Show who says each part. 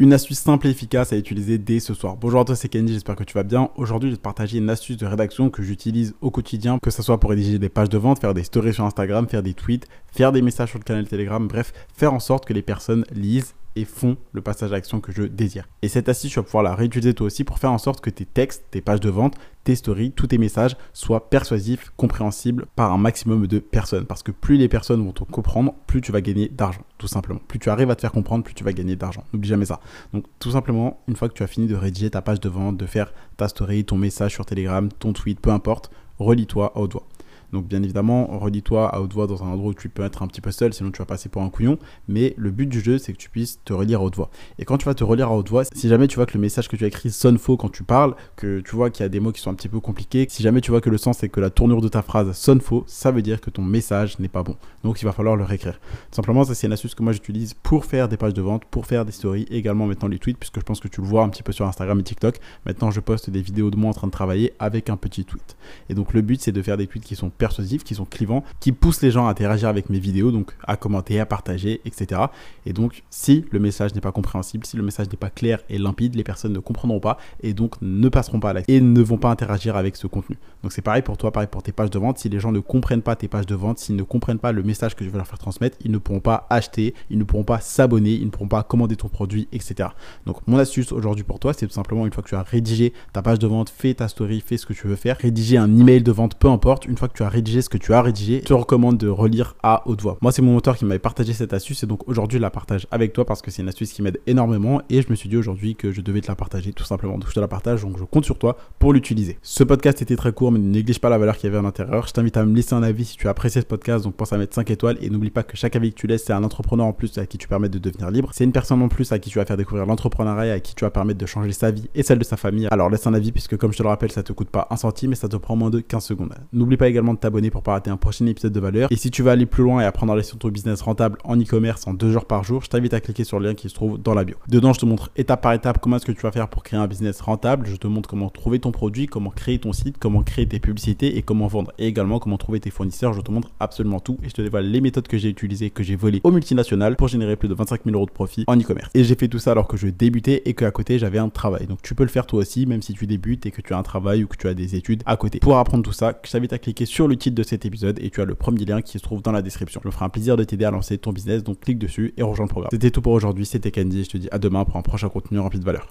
Speaker 1: Une astuce simple et efficace à utiliser dès ce soir. Bonjour à toi, c'est Kenny, j'espère que tu vas bien. Aujourd'hui, je vais te partager une astuce de rédaction que j'utilise au quotidien, que ce soit pour rédiger des pages de vente, faire des stories sur Instagram, faire des tweets, faire des messages sur le canal Telegram, bref, faire en sorte que les personnes lisent et font le passage à l'action que je désire. Et cette astuce, tu vas pouvoir la réutiliser toi aussi pour faire en sorte que tes textes, tes pages de vente, tes stories, tous tes messages soient persuasifs, compréhensibles par un maximum de personnes. Parce que plus les personnes vont te comprendre, plus tu vas gagner d'argent, tout simplement. Plus tu arrives à te faire comprendre, plus tu vas gagner d'argent. N'oublie jamais ça. Donc tout simplement, une fois que tu as fini de rédiger ta page de vente, de faire ta story, ton message sur Telegram, ton tweet, peu importe, relis-toi haute voix. Donc bien évidemment, redis-toi à haute voix dans un endroit où tu peux être un petit peu seul, sinon tu vas passer pour un couillon. Mais le but du jeu, c'est que tu puisses te relire à haute voix. Et quand tu vas te relire à haute voix, si jamais tu vois que le message que tu as écrit sonne faux quand tu parles, que tu vois qu'il y a des mots qui sont un petit peu compliqués, si jamais tu vois que le sens et que la tournure de ta phrase sonne faux, ça veut dire que ton message n'est pas bon. Donc il va falloir le réécrire. Simplement, ça c'est une astuce que moi j'utilise pour faire des pages de vente, pour faire des stories, également maintenant les tweets, puisque je pense que tu le vois un petit peu sur Instagram et TikTok. Maintenant, je poste des vidéos de moi en train de travailler avec un petit tweet. Et donc le but, c'est de faire des tweets qui sont persuasifs, qui sont qui pousse les gens à interagir avec mes vidéos, donc à commenter, à partager, etc. Et donc, si le message n'est pas compréhensible, si le message n'est pas clair et limpide, les personnes ne comprendront pas et donc ne passeront pas à l'action et ne vont pas interagir avec ce contenu. Donc c'est pareil pour toi, pareil pour tes pages de vente. Si les gens ne comprennent pas tes pages de vente, s'ils ne comprennent pas le message que je veux leur faire transmettre, ils ne pourront pas acheter, ils ne pourront pas s'abonner, ils ne pourront pas commander ton produit, etc. Donc mon astuce aujourd'hui pour toi, c'est tout simplement une fois que tu as rédigé ta page de vente, fais ta story, fais ce que tu veux faire, rédiger un email de vente, peu importe. Une fois que tu as rédigé ce que tu as rédigé, je te recommande de relire à haute voix. Moi, c'est mon moteur qui m'avait partagé cette astuce et donc aujourd'hui, je la partage avec toi parce que c'est une astuce qui m'aide énormément et je me suis dit aujourd'hui que je devais te la partager tout simplement. Donc, je te la partage, donc je compte sur toi pour l'utiliser. Ce podcast était très court, mais ne néglige pas la valeur qu'il y avait à l'intérieur. Je t'invite à me laisser un avis si tu as apprécié ce podcast, donc pense à mettre 5 étoiles et n'oublie pas que chaque avis que tu laisses, c'est un entrepreneur en plus à qui tu permets de devenir libre. C'est une personne en plus à qui tu vas faire découvrir l'entrepreneuriat, à qui tu vas permettre de changer sa vie et celle de sa famille. Alors laisse un avis puisque comme je te le rappelle, ça te coûte pas un centime et ça te prend moins de 15 secondes. N'oublie pas également de t'abonner pour pas rater un prochain épisode de valeur. Et si tu veux aller plus loin et apprendre à laisser ton business rentable en e-commerce en deux jours par jour, je t'invite à cliquer sur le lien qui se trouve dans la bio. Dedans, je te montre étape par étape comment est-ce que tu vas faire pour créer un business rentable. Je te montre comment trouver ton produit, comment créer ton site, comment créer tes publicités et comment vendre. Et également comment trouver tes fournisseurs. Je te montre absolument tout et je te dévoile les méthodes que j'ai utilisées, que j'ai volées aux multinationales pour générer plus de 25 000 euros de profit en e-commerce. Et j'ai fait tout ça alors que je débutais et qu'à côté j'avais un travail. Donc tu peux le faire toi aussi, même si tu débutes et que tu as un travail ou que tu as des études à côté. Pour apprendre tout ça, je t'invite à cliquer sur le titre de cet épisode et tu as le premier lien qui se trouve dans la description. Je me ferai un plaisir de t'aider à lancer ton business, donc clique dessus et rejoins le programme. C'était tout pour aujourd'hui, c'était Candy, je te dis à demain pour un prochain contenu rempli de valeur.